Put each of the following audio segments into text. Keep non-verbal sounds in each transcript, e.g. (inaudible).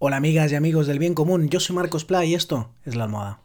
Hola amigas y amigos del bien común, yo soy Marcos Pla y esto es La Almohada.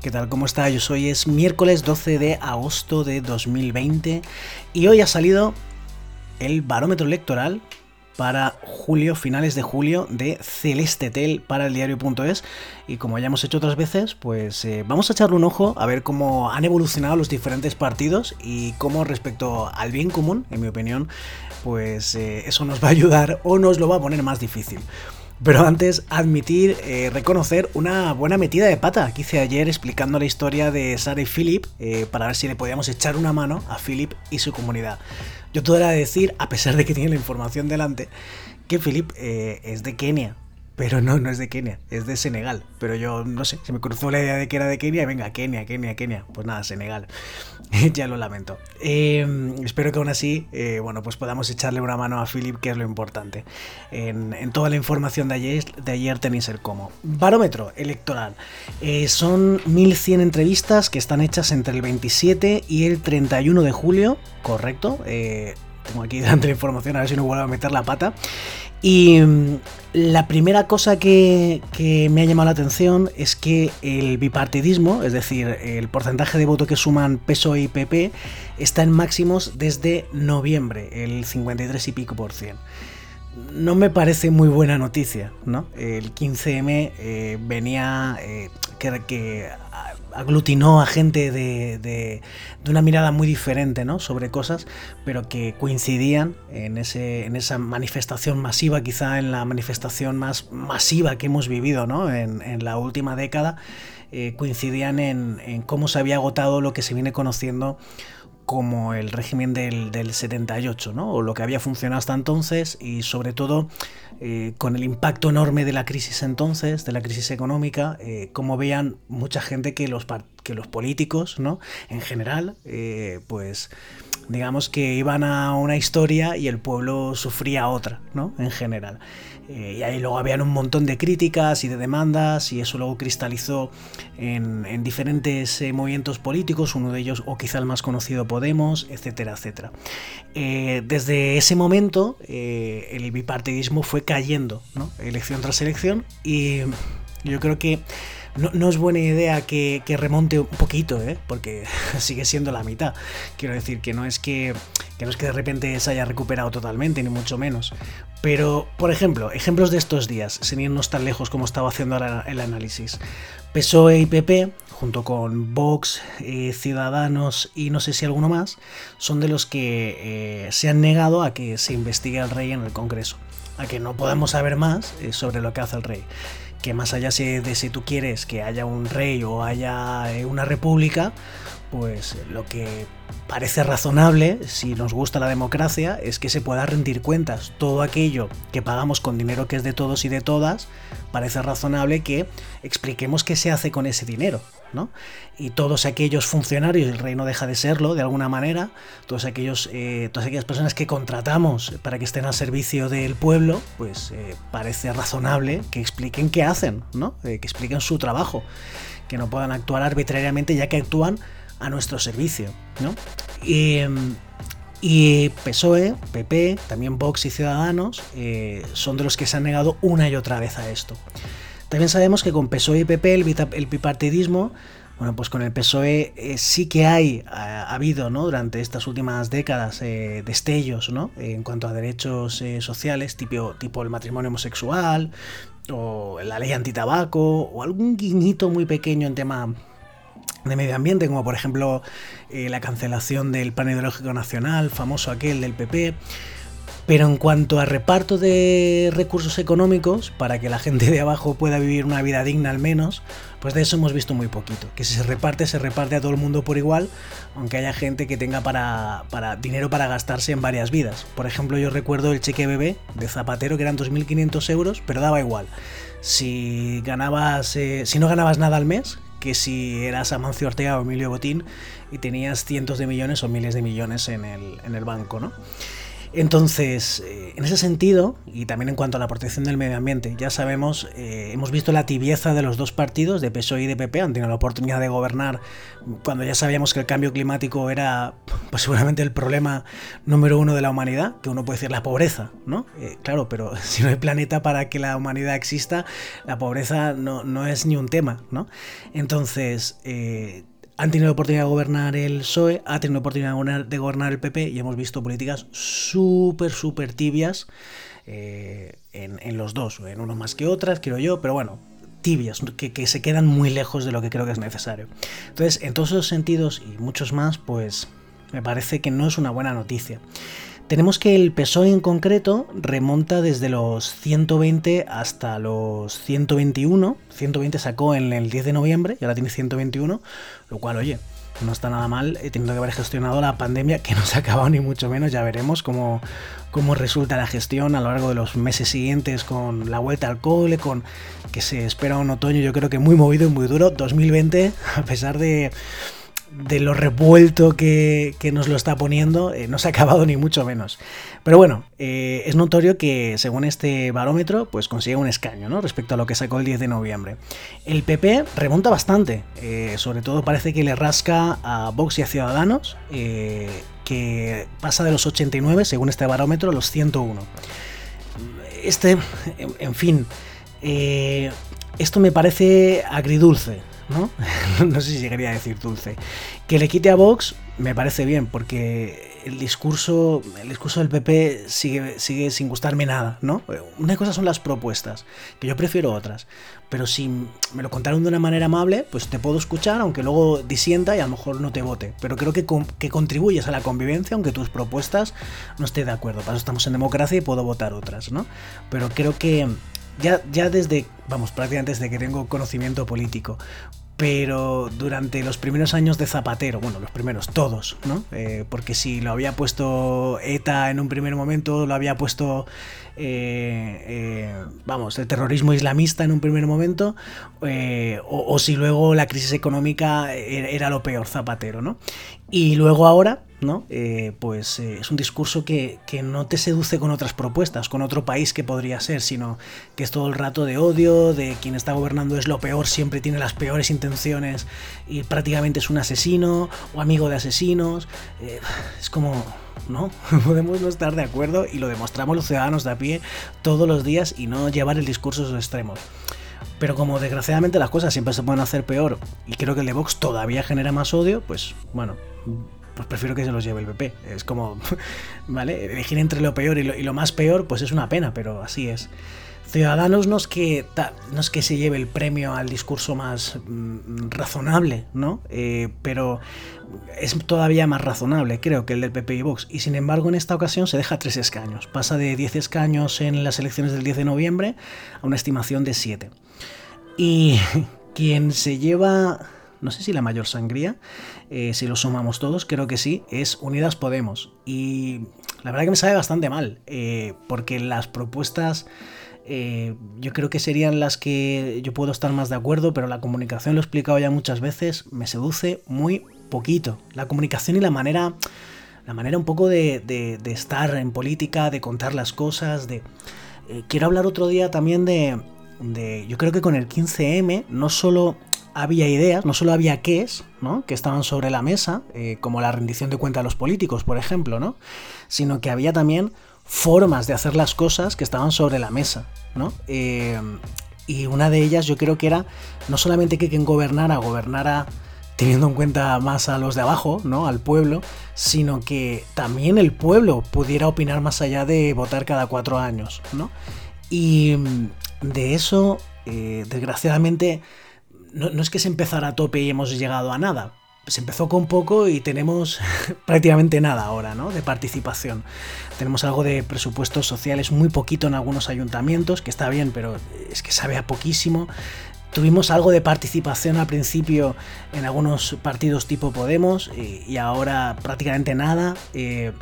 ¿Qué tal? ¿Cómo está? Yo soy es miércoles 12 de agosto de 2020 y hoy ha salido el barómetro electoral para julio, finales de julio, de Celeste Tel para el diario.es. Y como ya hemos hecho otras veces, pues eh, vamos a echarle un ojo a ver cómo han evolucionado los diferentes partidos y cómo respecto al bien común, en mi opinión, pues eh, eso nos va a ayudar o nos lo va a poner más difícil. Pero antes, admitir, eh, reconocer una buena metida de pata que hice ayer explicando la historia de Sara y Philip para ver si le podíamos echar una mano a Philip y su comunidad. Yo todo era decir, a pesar de que tiene la información delante, que Philip eh, es de Kenia. Pero no, no es de Kenia, es de Senegal. Pero yo no sé, se me cruzó la idea de que era de Kenia. Venga, Kenia, Kenia, Kenia. Pues nada, Senegal. (laughs) ya lo lamento. Em, espero que aún así, eh, bueno, pues podamos echarle una mano a Philip, que es lo importante. En, toda la información de ayer, de ayer tenéis el cómo. Barómetro electoral. Eh, son 1100 entrevistas que están hechas entre el 27 y el 31 de julio, correcto. Tengo aquí (laughs) delante la información, a ver si no vuelvo a meter la pata. Y mm, la primera cosa que, me ha llamado la atención es que el bipartidismo, es decir, el porcentaje de voto que suman PSOE y PP, está en máximos desde noviembre, el 53 y pico por cien no me parece muy buena noticia, ¿no? El 15M eh, venía eh, que, que, aglutinó a gente de, de, una mirada muy diferente ¿no? sobre cosas, pero que coincidían en, ese, en esa manifestación masiva, quizá en la manifestación más masiva que hemos vivido ¿no? en, en la última década, eh, coincidían en, en cómo se había agotado lo que se viene conociendo como el régimen del, del, 78, ¿no? o lo que había funcionado hasta entonces y sobre todo eh, con el impacto enorme de la crisis entonces, de la crisis económica, eh, como veían mucha gente que los, que los políticos, ¿no? en general, eh, pues digamos que iban a una historia y el pueblo sufría otra, ¿no? en general. Eh, y ahí luego habían un montón de críticas y de demandas y eso luego cristalizó en, diferentes eh, movimientos políticos, uno de ellos o quizá el más conocido Podemos, etcétera, etcétera. Desde ese momento el bipartidismo fue cayendo, ¿no? elección tras elección y yo creo que no, es buena idea que, remonte un poquito, ¿eh? porque (laughs) sigue siendo la mitad. Quiero decir que no es que, no es que de repente se haya recuperado totalmente, ni mucho menos. Pero, por ejemplo, ejemplos de estos días, sin irnos tan lejos como estaba haciendo ahora el análisis. PSOE y PP, junto con Vox, eh, Ciudadanos y no sé si alguno más, son de los que eh, se han negado a que se investigue al rey en el Congreso, a que no podamos saber más eh, sobre lo que hace el rey. Que más allá de si tú quieres que haya un rey o haya eh, una república, pues lo que parece razonable, si nos gusta la democracia, es que se pueda rendir cuentas. Todo aquello que pagamos con dinero que es de todos y de todas, parece razonable que expliquemos qué se hace con ese dinero. Y todos aquellos funcionarios, el rey no deja de serlo de alguna manera, todos aquellos, eh, todas aquellas personas que contratamos para que estén al servicio del pueblo, pues eh, parece razonable que expliquen qué hacen, ¿no? Eh, que expliquen su trabajo, que no puedan actuar arbitrariamente ya que actúan a nuestro servicio, ¿no? Y, y PSOE, PP, también Vox y Ciudadanos son de los que se han negado una y otra vez a esto. También sabemos que con PSOE y PP el, bipartidismo, bueno, pues con el PSOE eh, sí que hay, ha, habido, ¿no? Durante estas últimas décadas eh, destellos, ¿no? en cuanto a derechos eh, sociales, tipo, tipo el matrimonio homosexual, o la ley antitabaco, o algún guiñito muy pequeño en tema de medio ambiente, como por ejemplo la cancelación del Plan Ideológico Nacional, famoso aquel del PP. Pero en cuanto a reparto de recursos económicos, para que la gente de abajo pueda vivir una vida digna al menos, pues de eso hemos visto muy poquito. Que si se reparte, se reparte a todo el mundo por igual, aunque haya gente que tenga para, dinero para gastarse en varias vidas. Por ejemplo, yo recuerdo el cheque bebé de Zapatero, que eran 2.500 euros, pero daba igual. Si ganabas, eh, si no ganabas nada al mes, que si eras Amancio Ortega o Emilio Botín y tenías cientos de millones o miles de millones en el, en el banco, ¿no? Entonces, eh, en ese sentido, y también en cuanto a la protección del medio ambiente, ya sabemos, eh, hemos visto la tibieza de los dos partidos, de PSOE y de PP, han tenido la oportunidad de gobernar cuando ya sabíamos que el cambio climático era (laughs) pues, seguramente el problema número uno de la humanidad, que uno puede decir la pobreza, ¿no? Eh, claro, pero (laughs) si no hay planeta para que la humanidad exista, la pobreza no, no es ni un tema, ¿no? Entonces, han tenido la oportunidad de gobernar el PSOE, ha tenido la oportunidad de gobernar el PP y hemos visto políticas súper, súper tibias eh, en, los dos, en uno más que otras, quiero yo, pero bueno, tibias, que, se quedan muy lejos de lo que creo que es necesario. Entonces, en todos esos sentidos y muchos más, pues me parece que no es una buena noticia. Tenemos que el PSOE en concreto remonta desde los 120 hasta los 121. 120 sacó en el 10 de noviembre y ahora tiene 121, lo cual, oye, no está nada mal eh, teniendo que haber gestionado la pandemia que (laughs) no se ha acabado ni mucho menos. Ya veremos cómo, cómo resulta la gestión a lo largo de los meses siguientes con la vuelta al cole, con que se espera un otoño yo creo que muy movido y muy duro. 2020, (laughs) a pesar de de lo revuelto que, nos lo está poniendo, eh, no se ha acabado ni mucho menos. Pero bueno, eh, es notorio que según este barómetro, pues consigue un escaño, ¿no? Respecto a lo que sacó el 10 de noviembre. El PP remonta bastante, eh, sobre todo parece que le rasca a Vox y a Ciudadanos, que pasa de los 89, según este barómetro, a los 101. Este, en fin, esto me parece agridulce. ¿No? (laughs) no sé si quería decir dulce. Que le quite a Vox me parece bien, porque el discurso, el discurso del PP sigue, sigue sin gustarme nada, ¿no? Una cosa son las propuestas, que yo prefiero otras, pero si me lo contaron de una manera amable, pues te puedo escuchar, aunque luego disienta y a lo mejor no te vote. Pero creo que, que contribuyes a la convivencia, aunque tus propuestas no esté de acuerdo. Para eso estamos en democracia y puedo votar otras, ¿no? Pero creo que ya, ya desde, vamos, prácticamente desde que tengo conocimiento político, pero durante los primeros años de Zapatero, bueno, los primeros, todos, ¿no? Eh, porque si lo había puesto ETA en un primer momento, lo había puesto, vamos, el terrorismo islamista en un primer momento, o, o, si luego la crisis económica era lo peor, Zapatero, ¿no? Y luego ahora, ¿no? Eh, pues eh, es un discurso que, no te seduce con otras propuestas, con otro país que podría ser, sino que es todo el rato de odio, de quien está gobernando es lo peor, siempre tiene las peores intenciones y prácticamente es un asesino o amigo de asesinos. Eh, es como, ¿no? (laughs) Podemos no estar de acuerdo y lo demostramos los ciudadanos de a pie todos los días y no llevar el discurso a sus extremos. Pero como desgraciadamente las cosas siempre se pueden hacer peor y creo que el de Vox todavía genera más odio, pues bueno, pues prefiero que se los lleve el PP. Es como, (laughs) ¿vale? Elegir entre lo peor y lo, más peor, pues es una pena, pero así es. Ciudadanos no es que, no es que se lleve el premio al discurso más mm, razonable, ¿no? Eh, pero es todavía más razonable, creo, que el del PP y Vox. Y sin embargo, en esta ocasión se deja tres escaños. Pasa de 10 escaños en las elecciones del 10 de noviembre a una estimación de 7. Y (laughs) quien se lleva no sé si la mayor sangría, eh, si lo sumamos todos, creo que sí, es Unidas Podemos. Y la verdad que me sabe bastante mal, eh, porque las propuestas... Eh, yo creo que serían las que yo puedo estar más de acuerdo, pero la comunicación, lo he explicado ya muchas veces, me seduce muy poquito. La comunicación y la manera, la manera un poco de, estar en política, de contar las cosas, de... quiero hablar otro día también de, de... Yo creo que con el 15M no solo había ideas, no solo había qués, ¿no? Que estaban sobre la mesa, eh, como la rendición de cuenta de los políticos, por ejemplo, ¿no? Sino que había también formas de hacer las cosas que estaban sobre la mesa, ¿no? Eh, y una de ellas yo creo que era no solamente que quien gobernara, gobernara teniendo en cuenta más a los de abajo, ¿no? Al pueblo, sino que también el pueblo pudiera opinar más allá de votar cada cuatro años, ¿no? Y de eso, eh, desgraciadamente, no, es que se empezara a tope y hemos llegado a nada. Se empezó con poco y tenemos (laughs) prácticamente nada ahora, ¿no? De participación. Tenemos algo de presupuestos sociales, muy poquito en algunos ayuntamientos, que está bien, pero es que sabe a poquísimo. Tuvimos algo de participación al principio en algunos partidos tipo Podemos y, ahora prácticamente nada. Eh,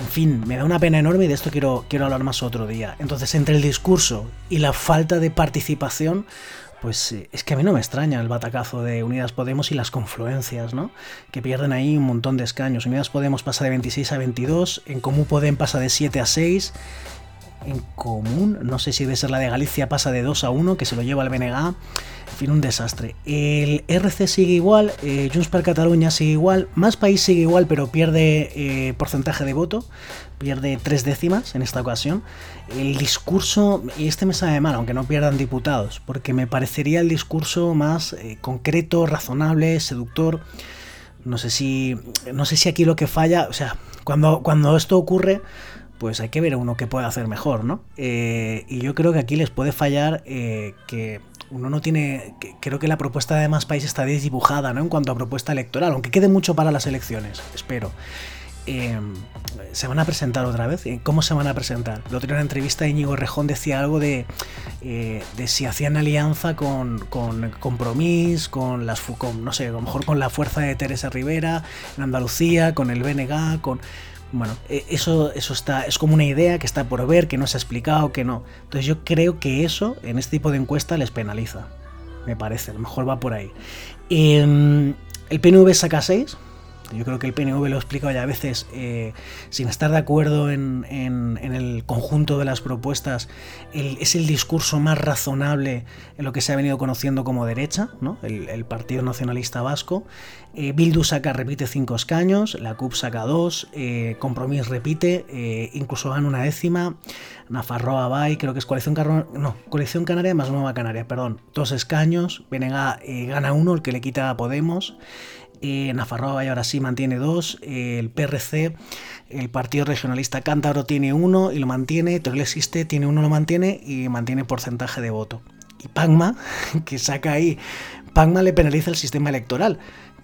en fin, me da una pena enorme y de esto quiero, quiero hablar más otro día. Entonces, entre el discurso y la falta de participación, pues eh, es que a mí no me extraña el batacazo de Unidas Podemos y las confluencias, ¿no? Que pierden ahí un montón de escaños. Unidas Podemos pasa de 26 a 22, en Común Podem pasa de 7 a 6, en Común, no sé si debe ser la de Galicia, pasa de 2 a 1, que se lo lleva el BNG. En fin, un desastre. El RC sigue igual, eh, Junts per Cataluña sigue igual, Más País sigue igual, pero pierde eh, porcentaje de voto, pierde tres décimas en esta ocasión. El discurso, y este me sabe mal, aunque no pierdan diputados, porque me parecería el discurso más eh, concreto, razonable, seductor. No sé si. No sé si aquí lo que falla. O sea, cuando, cuando esto ocurre pues hay que ver a uno que puede hacer mejor, ¿no? Eh, y yo creo que aquí les puede fallar eh, que uno no tiene. creo que la propuesta de más países está desdibujada, ¿no? En cuanto a propuesta electoral, aunque quede mucho para las elecciones, espero. Em, se van a presentar otra vez. ¿Cómo se van a presentar? Lo otro en una entrevista Íñigo Rejón decía algo de, eh, de si hacían alianza con, con Compromís, con las FUCOM, no sé, a lo mejor con la fuerza de Teresa Rivera en Andalucía, con el BNG, con bueno, e, eso, eso está, es como una idea que está por ver, que no se ha explicado, que no. Entonces yo creo que eso en este tipo de encuesta les penaliza. Me parece, a lo mejor va por ahí. Em, el PNV saca 6, yo creo que el PNV lo he explicado ya a veces, eh, sin estar de acuerdo en, el conjunto de las propuestas, es el discurso más razonable en lo que se ha venido conociendo como derecha, ¿no? el, Partido Nacionalista Vasco. Eh, Bildu saca, repite cinco escaños, la CUP saca dos, eh, Compromís repite, eh, incluso gana una décima, Nafarroa Bay, creo que es Coalición, no, Coalición Canaria más Nueva Canaria, perdón, dos escaños, Benega gana uno, el que le quita a Podemos. Eh, Nafarroa ahora sí mantiene dos, el PRC, el Partido Regionalista Cántabro tiene uno y lo mantiene, Teruel existe, tiene uno, lo mantiene y mantiene porcentaje de voto. Y Pagma, (laughs) que saca ahí, Pagma le penaliza el sistema electoral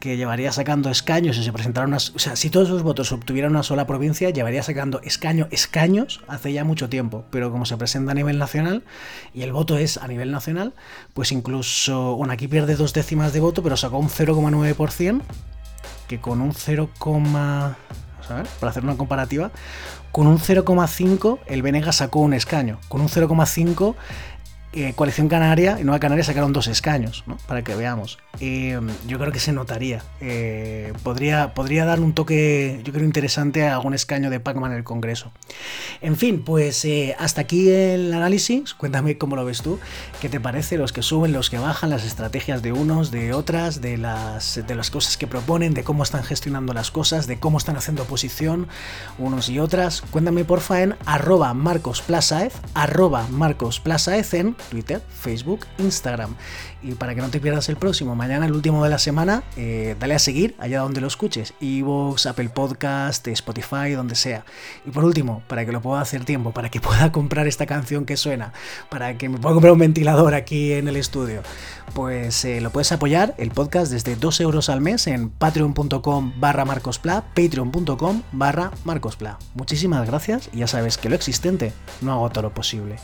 que llevaría sacando escaños si se presentaran unas. O sea, si todos esos votos obtuvieran una sola provincia, llevaría sacando escaño, escaños hace ya mucho tiempo. Pero como se presenta a nivel nacional y el voto es a nivel nacional, pues incluso. Bueno, aquí pierde dos décimas de voto, pero sacó un 0,9%, que con un 0, a ver, para hacer una comparativa, con un 0,5 el Venega sacó un escaño. Con un 0,5 eh, Coalición Canaria y Nueva Canaria sacaron dos escaños, ¿no? Para que veamos. yo creo que se notaría. Eh, podría, podría dar un toque, yo creo, interesante a algún escaño de Pacman en el Congreso. En fin, pues eh, hasta aquí el análisis. Cuéntame cómo lo ves tú. ¿Qué te parece? Los que suben, los que bajan, las estrategias de unos, de otras, de las, de las cosas que proponen, de cómo están gestionando las cosas, de cómo están haciendo oposición unos y otras. Cuéntame porfa en arroba marcosplasaez, arroba Twitter, Facebook, Instagram. Y para que no te pierdas el próximo, mañana, el último de la semana, eh, dale a seguir allá donde lo escuches. Evox, Apple Podcast, Spotify, donde sea. Y por último, para que lo pueda hacer tiempo, para que (laughs) pueda comprar esta canción que suena, para que me pueda comprar un ventilador aquí en el estudio, pues eh, lo puedes apoyar el podcast desde 2 euros al mes en patreon.com barra marcospla, patreon.com barra marcospla. Muchísimas gracias y ya sabes que lo existente no hago todo lo posible.